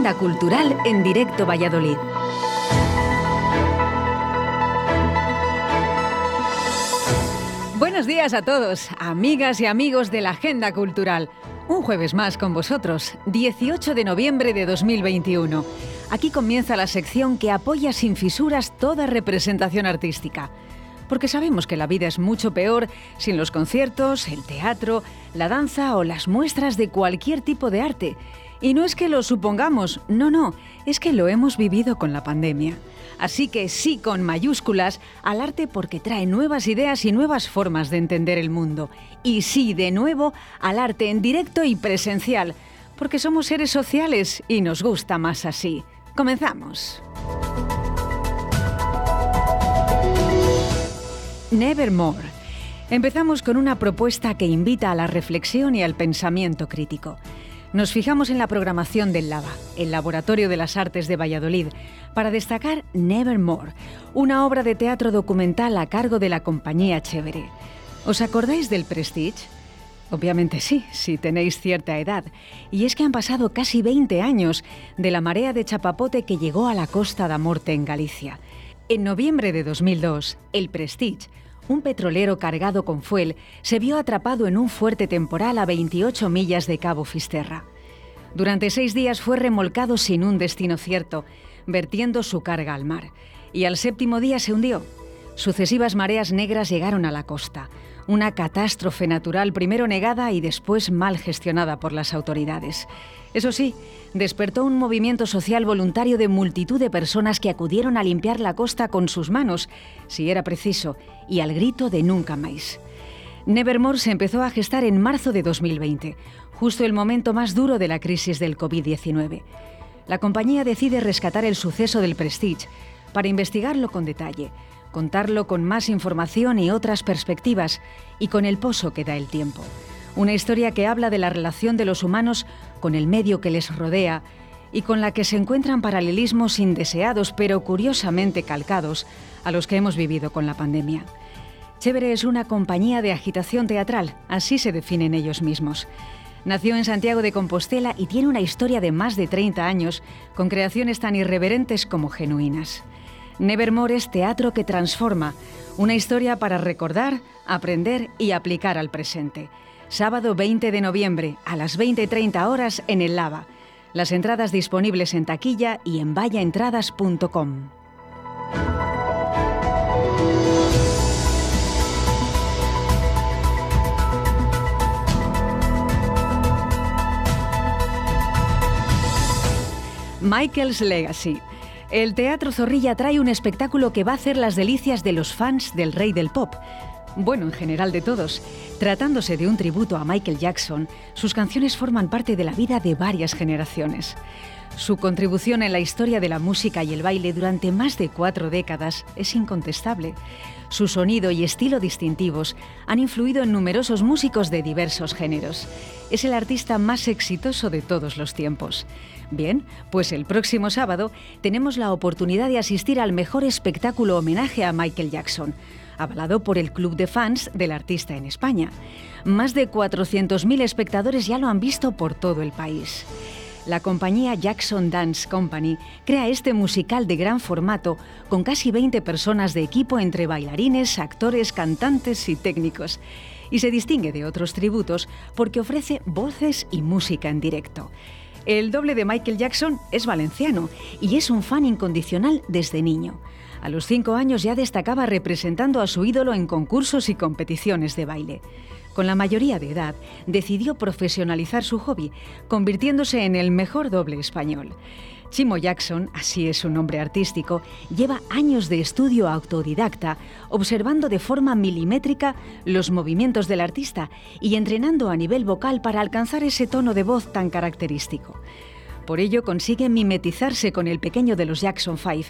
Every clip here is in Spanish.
agenda cultural en directo Valladolid. Buenos días a todos, amigas y amigos de la agenda cultural. Un jueves más con vosotros, 18 de noviembre de 2021. Aquí comienza la sección que apoya sin fisuras toda representación artística porque sabemos que la vida es mucho peor sin los conciertos, el teatro, la danza o las muestras de cualquier tipo de arte. Y no es que lo supongamos, no, no, es que lo hemos vivido con la pandemia. Así que sí con mayúsculas al arte porque trae nuevas ideas y nuevas formas de entender el mundo. Y sí, de nuevo, al arte en directo y presencial, porque somos seres sociales y nos gusta más así. Comenzamos. Nevermore. Empezamos con una propuesta que invita a la reflexión y al pensamiento crítico. Nos fijamos en la programación del LAVA, el Laboratorio de las Artes de Valladolid, para destacar Nevermore, una obra de teatro documental a cargo de la compañía Chévere. ¿Os acordáis del Prestige? Obviamente sí, si tenéis cierta edad. Y es que han pasado casi 20 años de la marea de chapapote que llegó a la costa de Morte en Galicia. En noviembre de 2002, el Prestige un petrolero cargado con fuel se vio atrapado en un fuerte temporal a 28 millas de Cabo Fisterra. Durante seis días fue remolcado sin un destino cierto, vertiendo su carga al mar, y al séptimo día se hundió. Sucesivas mareas negras llegaron a la costa, una catástrofe natural primero negada y después mal gestionada por las autoridades. Eso sí, despertó un movimiento social voluntario de multitud de personas que acudieron a limpiar la costa con sus manos, si era preciso, y al grito de nunca más. Nevermore se empezó a gestar en marzo de 2020, justo el momento más duro de la crisis del COVID-19. La compañía decide rescatar el suceso del Prestige para investigarlo con detalle, contarlo con más información y otras perspectivas y con el pozo que da el tiempo. Una historia que habla de la relación de los humanos con el medio que les rodea y con la que se encuentran paralelismos indeseados pero curiosamente calcados a los que hemos vivido con la pandemia. Chévere es una compañía de agitación teatral, así se definen ellos mismos. Nació en Santiago de Compostela y tiene una historia de más de 30 años, con creaciones tan irreverentes como genuinas. Nevermore es teatro que transforma, una historia para recordar, aprender y aplicar al presente sábado 20 de noviembre a las 20.30 horas en el Lava. Las entradas disponibles en taquilla y en vallaentradas.com. Michael's Legacy. El Teatro Zorrilla trae un espectáculo que va a hacer las delicias de los fans del rey del pop bueno, en general de todos. Tratándose de un tributo a Michael Jackson, sus canciones forman parte de la vida de varias generaciones. Su contribución en la historia de la música y el baile durante más de cuatro décadas es incontestable. Su sonido y estilo distintivos han influido en numerosos músicos de diversos géneros. Es el artista más exitoso de todos los tiempos. Bien, pues el próximo sábado tenemos la oportunidad de asistir al mejor espectáculo homenaje a Michael Jackson avalado por el Club de Fans del artista en España. Más de 400.000 espectadores ya lo han visto por todo el país. La compañía Jackson Dance Company crea este musical de gran formato con casi 20 personas de equipo entre bailarines, actores, cantantes y técnicos. Y se distingue de otros tributos porque ofrece voces y música en directo. El doble de Michael Jackson es valenciano y es un fan incondicional desde niño. A los cinco años ya destacaba representando a su ídolo en concursos y competiciones de baile. Con la mayoría de edad, decidió profesionalizar su hobby, convirtiéndose en el mejor doble español. Chimo Jackson, así es su nombre artístico, lleva años de estudio autodidacta, observando de forma milimétrica los movimientos del artista y entrenando a nivel vocal para alcanzar ese tono de voz tan característico. Por ello consigue mimetizarse con el pequeño de los Jackson Five,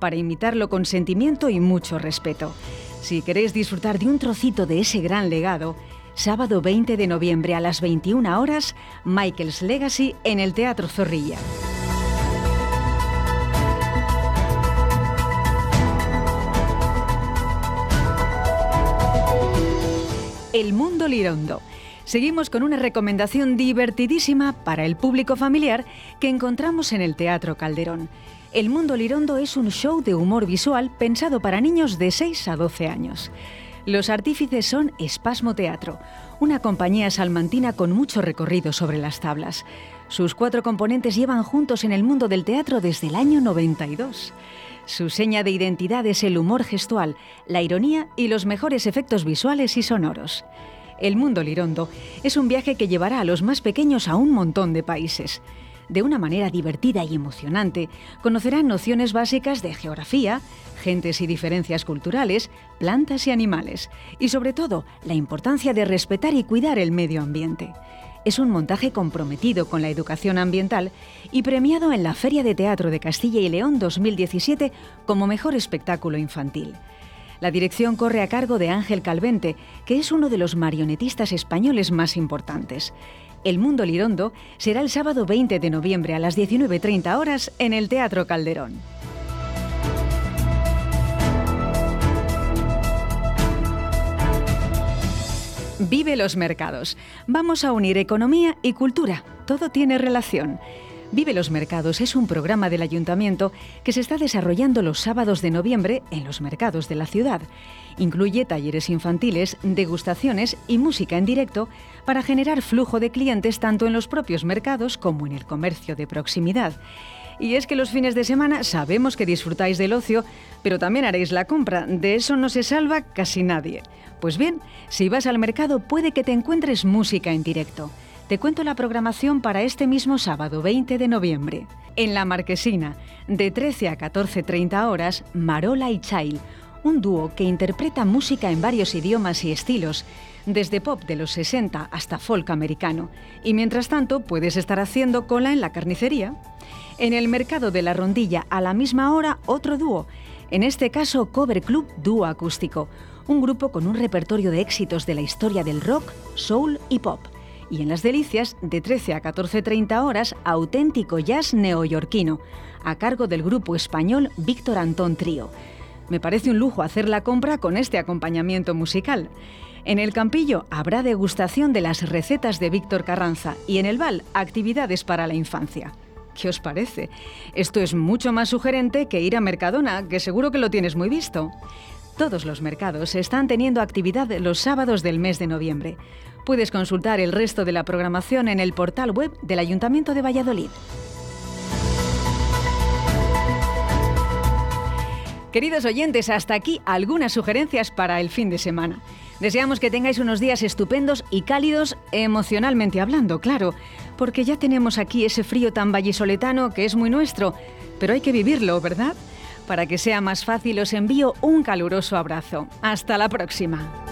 para imitarlo con sentimiento y mucho respeto. Si queréis disfrutar de un trocito de ese gran legado, sábado 20 de noviembre a las 21 horas, Michael's Legacy en el Teatro Zorrilla. El mundo lirondo Seguimos con una recomendación divertidísima para el público familiar que encontramos en el Teatro Calderón. El Mundo Lirondo es un show de humor visual pensado para niños de 6 a 12 años. Los artífices son Espasmo Teatro, una compañía salmantina con mucho recorrido sobre las tablas. Sus cuatro componentes llevan juntos en el mundo del teatro desde el año 92. Su seña de identidad es el humor gestual, la ironía y los mejores efectos visuales y sonoros. El Mundo Lirondo es un viaje que llevará a los más pequeños a un montón de países. De una manera divertida y emocionante, conocerán nociones básicas de geografía, gentes y diferencias culturales, plantas y animales, y sobre todo la importancia de respetar y cuidar el medio ambiente. Es un montaje comprometido con la educación ambiental y premiado en la Feria de Teatro de Castilla y León 2017 como mejor espectáculo infantil. La dirección corre a cargo de Ángel Calvente, que es uno de los marionetistas españoles más importantes. El Mundo Lirondo será el sábado 20 de noviembre a las 19.30 horas en el Teatro Calderón. Vive los mercados. Vamos a unir economía y cultura. Todo tiene relación. Vive los Mercados es un programa del ayuntamiento que se está desarrollando los sábados de noviembre en los mercados de la ciudad. Incluye talleres infantiles, degustaciones y música en directo para generar flujo de clientes tanto en los propios mercados como en el comercio de proximidad. Y es que los fines de semana sabemos que disfrutáis del ocio, pero también haréis la compra. De eso no se salva casi nadie. Pues bien, si vas al mercado puede que te encuentres música en directo te cuento la programación para este mismo sábado 20 de noviembre. En La Marquesina, de 13 a 14.30 horas, Marola y Chail, un dúo que interpreta música en varios idiomas y estilos, desde pop de los 60 hasta folk americano. Y mientras tanto, puedes estar haciendo cola en la carnicería. En el mercado de la rondilla, a la misma hora, otro dúo, en este caso Cover Club Dúo Acústico, un grupo con un repertorio de éxitos de la historia del rock, soul y pop y en Las Delicias, de 13 a 14.30 horas, auténtico jazz neoyorquino, a cargo del grupo español Víctor Antón Trío. Me parece un lujo hacer la compra con este acompañamiento musical. En el Campillo habrá degustación de las recetas de Víctor Carranza y en el Val actividades para la infancia. ¿Qué os parece? Esto es mucho más sugerente que ir a Mercadona, que seguro que lo tienes muy visto. Todos los mercados están teniendo actividad los sábados del mes de noviembre. Puedes consultar el resto de la programación en el portal web del Ayuntamiento de Valladolid. Queridos oyentes, hasta aquí algunas sugerencias para el fin de semana. Deseamos que tengáis unos días estupendos y cálidos emocionalmente hablando, claro, porque ya tenemos aquí ese frío tan vallisoletano que es muy nuestro, pero hay que vivirlo, ¿verdad? Para que sea más fácil os envío un caluroso abrazo. Hasta la próxima.